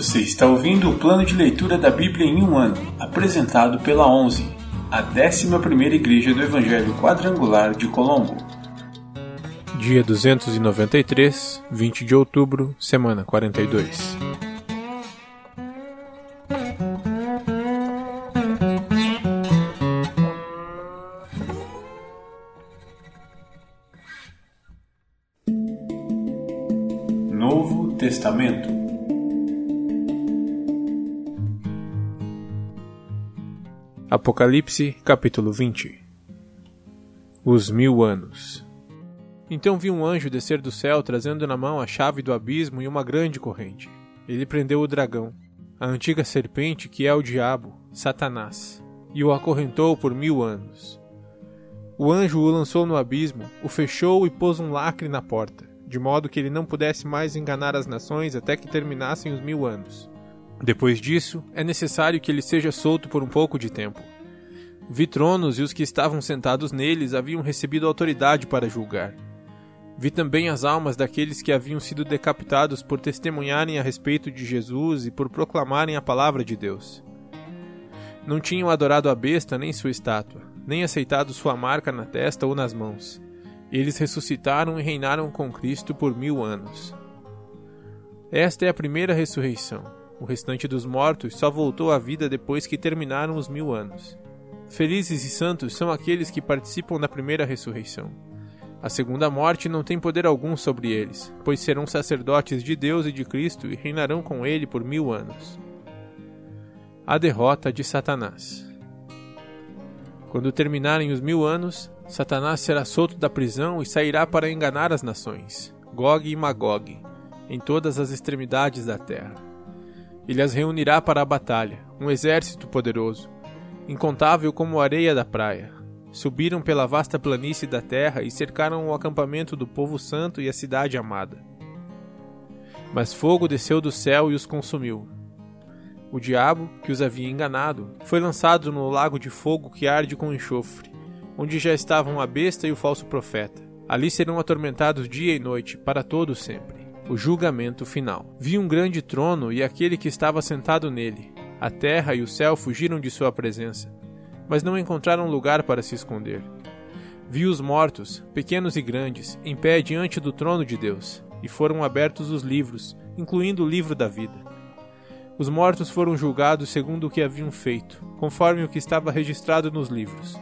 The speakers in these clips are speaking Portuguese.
Você está ouvindo o plano de leitura da Bíblia em um ano, apresentado pela 11, a 11ª Igreja do Evangelho Quadrangular de Colombo. Dia 293, 20 de outubro, semana 42. Novo Testamento Apocalipse, capítulo 20 Os Mil Anos Então vi um anjo descer do céu trazendo na mão a chave do abismo e uma grande corrente. Ele prendeu o dragão, a antiga serpente que é o diabo, Satanás, e o acorrentou por mil anos. O anjo o lançou no abismo, o fechou e pôs um lacre na porta de modo que ele não pudesse mais enganar as nações até que terminassem os mil anos. Depois disso, é necessário que ele seja solto por um pouco de tempo. Vi tronos e os que estavam sentados neles haviam recebido autoridade para julgar. Vi também as almas daqueles que haviam sido decapitados por testemunharem a respeito de Jesus e por proclamarem a palavra de Deus. Não tinham adorado a besta nem sua estátua, nem aceitado sua marca na testa ou nas mãos eles ressuscitaram e reinaram com Cristo por mil anos. Esta é a primeira ressurreição. O restante dos mortos só voltou à vida depois que terminaram os mil anos. Felizes e santos são aqueles que participam da primeira ressurreição. A segunda morte não tem poder algum sobre eles, pois serão sacerdotes de Deus e de Cristo e reinarão com ele por mil anos. A derrota de Satanás. Quando terminarem os mil anos, Satanás será solto da prisão e sairá para enganar as nações, Gog e Magog, em todas as extremidades da terra. Ele as reunirá para a batalha, um exército poderoso, incontável como a areia da praia. Subiram pela vasta planície da terra e cercaram o acampamento do povo santo e a cidade amada. Mas fogo desceu do céu e os consumiu. O diabo, que os havia enganado, foi lançado no lago de fogo que arde com enxofre onde já estavam a besta e o falso profeta. Ali serão atormentados dia e noite, para todo sempre. O julgamento final. Vi um grande trono e aquele que estava sentado nele. A terra e o céu fugiram de sua presença, mas não encontraram lugar para se esconder. Vi os mortos, pequenos e grandes, em pé diante do trono de Deus, e foram abertos os livros, incluindo o livro da vida. Os mortos foram julgados segundo o que haviam feito, conforme o que estava registrado nos livros.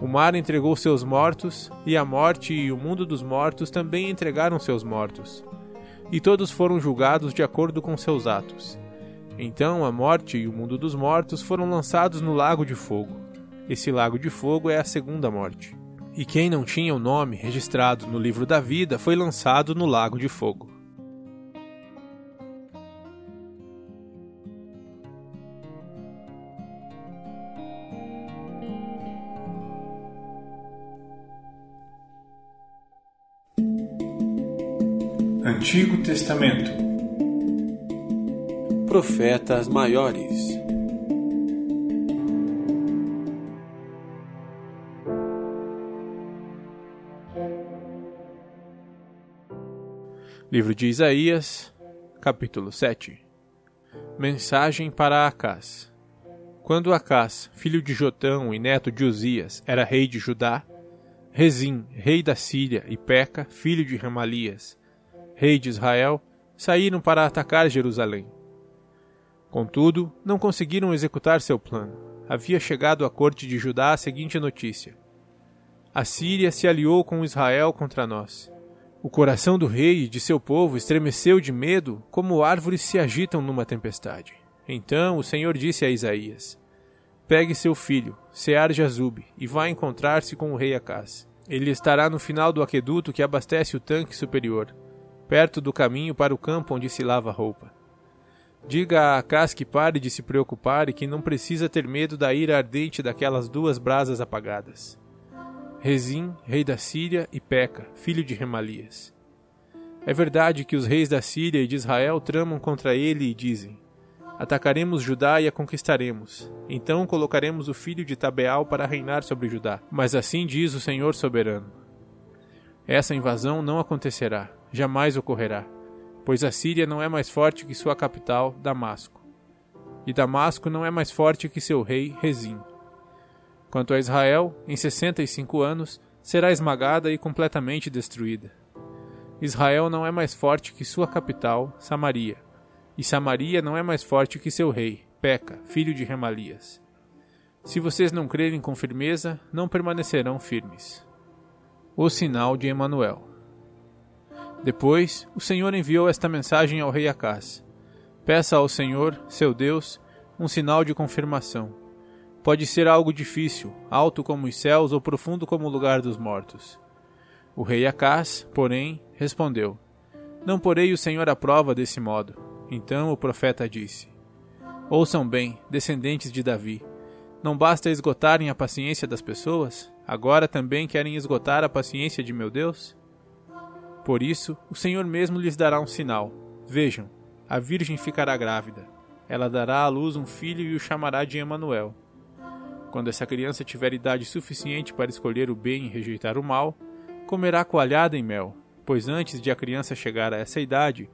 O mar entregou seus mortos, e a morte e o mundo dos mortos também entregaram seus mortos. E todos foram julgados de acordo com seus atos. Então a morte e o mundo dos mortos foram lançados no lago de fogo. Esse lago de fogo é a segunda morte. E quem não tinha o nome registrado no livro da vida foi lançado no lago de fogo. Antigo Testamento. Profetas Maiores. Livro de Isaías, capítulo 7 Mensagem para Acás. Quando Acás, filho de Jotão e neto de Uzias, era rei de Judá, Rezim, rei da Síria, e Peca, filho de Ramalias, rei de Israel, saíram para atacar Jerusalém. Contudo, não conseguiram executar seu plano. Havia chegado à corte de Judá a seguinte notícia: A Síria se aliou com Israel contra nós. O coração do rei e de seu povo estremeceu de medo, como árvores se agitam numa tempestade. Então o Senhor disse a Isaías: Pegue seu filho, Sear Jazub, e vá encontrar-se com o rei Acás. Ele estará no final do aqueduto que abastece o tanque superior perto do caminho para o campo onde se lava a roupa. Diga a Acas que pare de se preocupar e que não precisa ter medo da ira ardente daquelas duas brasas apagadas. Rezim, rei da Síria, e Peca, filho de Remalias. É verdade que os reis da Síria e de Israel tramam contra ele e dizem: Atacaremos Judá e a conquistaremos. Então colocaremos o filho de Tabeal para reinar sobre Judá. Mas assim diz o Senhor soberano: Essa invasão não acontecerá jamais ocorrerá. pois a Síria não é mais forte que sua capital, Damasco. E Damasco não é mais forte que seu rei, Rezim. Quanto a Israel, em sessenta e cinco anos, será esmagada e completamente destruída. Israel não é mais forte que sua capital, Samaria, e Samaria não é mais forte que seu rei, Peca, filho de Remalias. Se vocês não crerem com firmeza, não permanecerão firmes. O sinal de Emanuel. Depois, o Senhor enviou esta mensagem ao rei Acás: Peça ao Senhor, seu Deus, um sinal de confirmação. Pode ser algo difícil, alto como os céus ou profundo como o lugar dos mortos. O rei Acás, porém, respondeu: Não porei o Senhor à prova desse modo. Então o profeta disse: Ouçam bem, descendentes de Davi. Não basta esgotarem a paciência das pessoas? Agora também querem esgotar a paciência de meu Deus? Por isso, o Senhor mesmo lhes dará um sinal. Vejam, a virgem ficará grávida. Ela dará à luz um filho e o chamará de Emanuel. Quando essa criança tiver idade suficiente para escolher o bem e rejeitar o mal, comerá coalhada em mel, pois antes de a criança chegar a essa idade,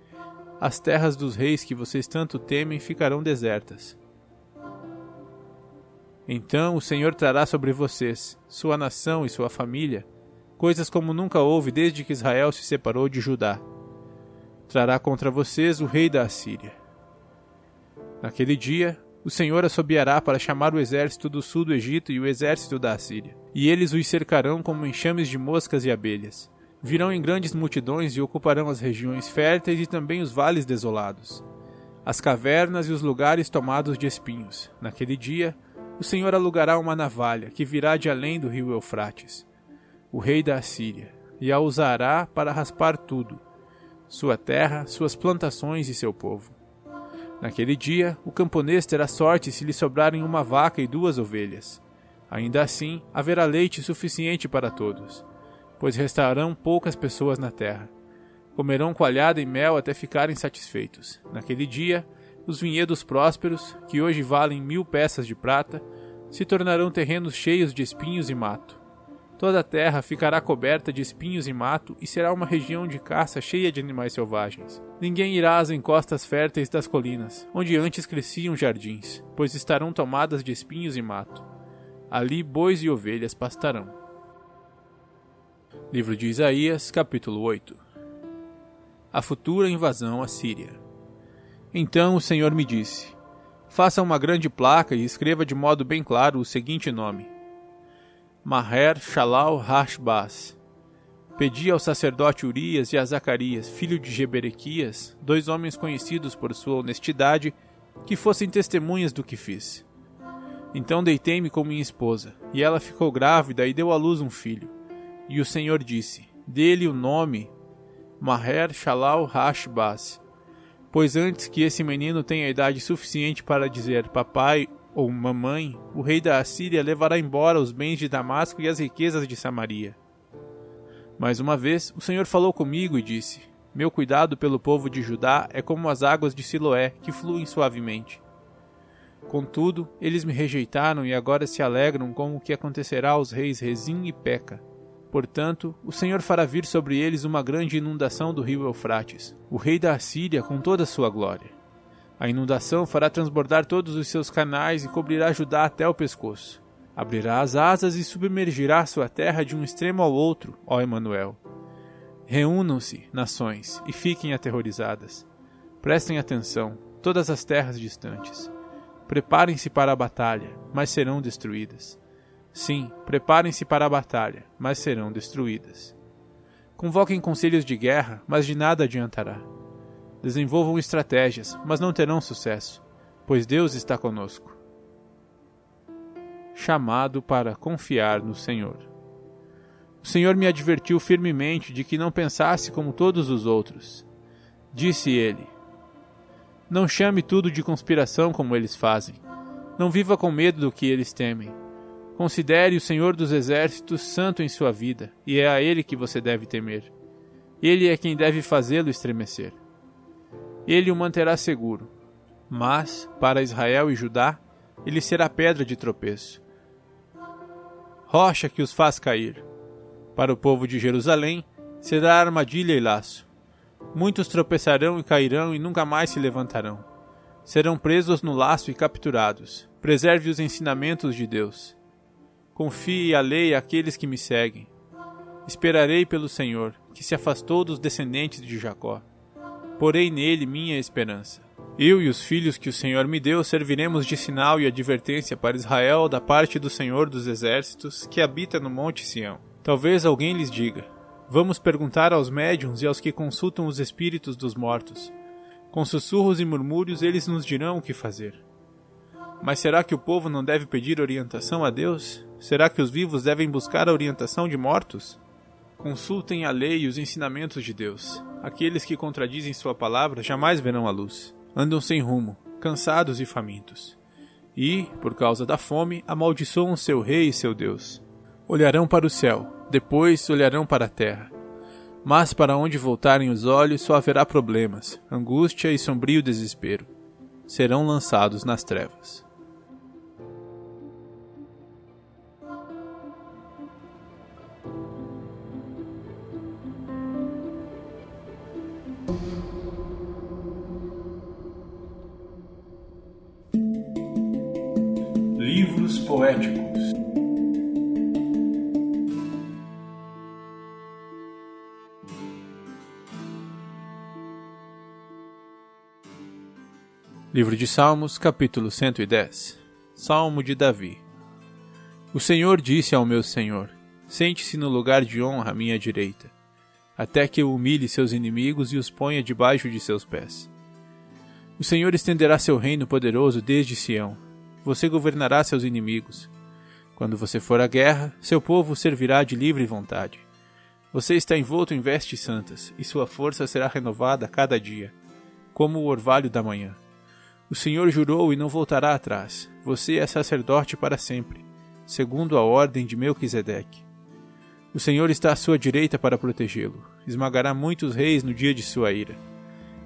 as terras dos reis que vocês tanto temem ficarão desertas. Então o Senhor trará sobre vocês, sua nação e sua família, coisas como nunca houve desde que Israel se separou de Judá. Trará contra vocês o rei da Assíria. Naquele dia, o Senhor assobiará para chamar o exército do sul do Egito e o exército da Assíria, e eles os cercarão como enxames de moscas e abelhas. Virão em grandes multidões e ocuparão as regiões férteis e também os vales desolados, as cavernas e os lugares tomados de espinhos. Naquele dia, o Senhor alugará uma navalha que virá de além do rio Eufrates o rei da Assíria, e a usará para raspar tudo, sua terra, suas plantações e seu povo. Naquele dia, o camponês terá sorte se lhe sobrarem uma vaca e duas ovelhas. Ainda assim, haverá leite suficiente para todos, pois restarão poucas pessoas na terra. Comerão coalhada e mel até ficarem satisfeitos. Naquele dia, os vinhedos prósperos, que hoje valem mil peças de prata, se tornarão terrenos cheios de espinhos e mato. Toda a terra ficará coberta de espinhos e mato e será uma região de caça cheia de animais selvagens. Ninguém irá às encostas férteis das colinas, onde antes cresciam jardins, pois estarão tomadas de espinhos e mato. Ali bois e ovelhas pastarão. Livro de Isaías, capítulo 8 A futura invasão à Síria. Então o Senhor me disse: Faça uma grande placa e escreva de modo bem claro o seguinte nome: Maher Shalal Hashbaz. Pedi ao sacerdote Urias e a Zacarias, filho de Jeberequias, dois homens conhecidos por sua honestidade, que fossem testemunhas do que fiz. Então deitei-me com minha esposa, e ela ficou grávida e deu à luz um filho. E o Senhor disse: Dê-lhe o nome Maher Shalal Hashbaz, pois antes que esse menino tenha idade suficiente para dizer papai ou mamãe, o rei da Assíria levará embora os bens de Damasco e as riquezas de Samaria. Mais uma vez, o Senhor falou comigo e disse: Meu cuidado pelo povo de Judá é como as águas de Siloé, que fluem suavemente. Contudo, eles me rejeitaram e agora se alegram com o que acontecerá aos reis Rezim e Peca. Portanto, o Senhor fará vir sobre eles uma grande inundação do rio Eufrates, o rei da Assíria com toda a sua glória. A inundação fará transbordar todos os seus canais e cobrirá Judá até o pescoço. Abrirá as asas e submergirá sua terra de um extremo ao outro, ó Emanuel. Reúnam-se, nações, e fiquem aterrorizadas. Prestem atenção, todas as terras distantes. Preparem-se para a batalha, mas serão destruídas. Sim, preparem-se para a batalha, mas serão destruídas. Convoquem conselhos de guerra, mas de nada adiantará. Desenvolvam estratégias, mas não terão sucesso, pois Deus está conosco. Chamado para confiar no Senhor. O Senhor me advertiu firmemente de que não pensasse como todos os outros. Disse ele: Não chame tudo de conspiração como eles fazem. Não viva com medo do que eles temem. Considere o Senhor dos Exércitos santo em sua vida, e é a Ele que você deve temer. Ele é quem deve fazê-lo estremecer ele o manterá seguro. Mas, para Israel e Judá, ele será pedra de tropeço. Rocha que os faz cair. Para o povo de Jerusalém, será armadilha e laço. Muitos tropeçarão e cairão e nunca mais se levantarão. Serão presos no laço e capturados. Preserve os ensinamentos de Deus. Confie a lei àqueles que me seguem. Esperarei pelo Senhor, que se afastou dos descendentes de Jacó. Porei nele minha esperança. Eu e os filhos que o Senhor me deu serviremos de sinal e advertência para Israel da parte do Senhor dos Exércitos, que habita no Monte Sião. Talvez alguém lhes diga: Vamos perguntar aos médiuns e aos que consultam os espíritos dos mortos. Com sussurros e murmúrios eles nos dirão o que fazer. Mas será que o povo não deve pedir orientação a Deus? Será que os vivos devem buscar a orientação de mortos? Consultem a lei e os ensinamentos de Deus. Aqueles que contradizem sua palavra jamais verão a luz. Andam sem rumo, cansados e famintos. E, por causa da fome, amaldiçoam seu rei e seu Deus. Olharão para o céu, depois olharão para a terra. Mas para onde voltarem os olhos só haverá problemas, angústia e sombrio desespero. Serão lançados nas trevas. Livro de Salmos, capítulo 110 Salmo de Davi O Senhor disse ao meu Senhor: Sente-se no lugar de honra à minha direita, até que eu humilhe seus inimigos e os ponha debaixo de seus pés. O Senhor estenderá seu reino poderoso desde Sião. Você governará seus inimigos. Quando você for à guerra, seu povo servirá de livre vontade. Você está envolto em vestes santas, e sua força será renovada a cada dia, como o orvalho da manhã. O Senhor jurou e não voltará atrás. Você é sacerdote para sempre, segundo a ordem de Melquisedeque. O Senhor está à sua direita para protegê-lo. Esmagará muitos reis no dia de sua ira.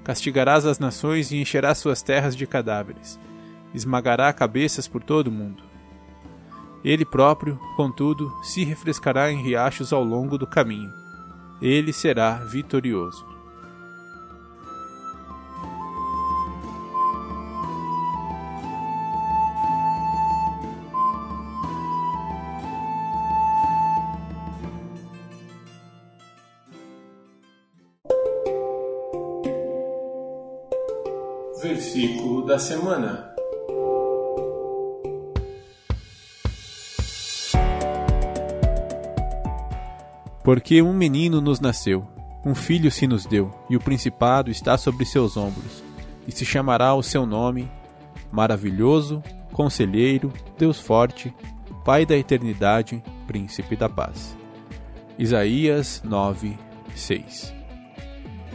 Castigarás as nações e encherá suas terras de cadáveres. Esmagará cabeças por todo o mundo. Ele próprio, contudo, se refrescará em riachos ao longo do caminho. Ele será vitorioso. Versículo da semana. Porque um menino nos nasceu, um filho se nos deu, e o principado está sobre seus ombros, e se chamará o seu nome Maravilhoso, Conselheiro, Deus Forte, Pai da Eternidade, Príncipe da Paz. Isaías 9, 6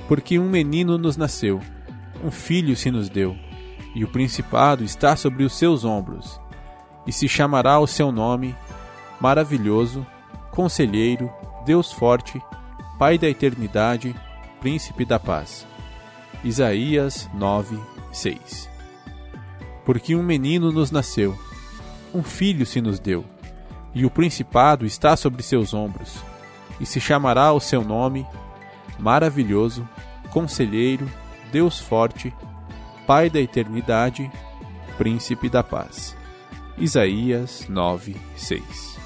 Porque um menino nos nasceu, um filho se nos deu, e o principado está sobre os seus ombros, e se chamará o seu nome Maravilhoso, Conselheiro, Deus Forte, Pai da Eternidade, Príncipe da Paz. Isaías 9, 6 Porque um menino nos nasceu, um filho se nos deu, e o principado está sobre seus ombros, e se chamará o seu nome Maravilhoso, Conselheiro, Deus Forte, Pai da Eternidade, Príncipe da Paz. Isaías 9, 6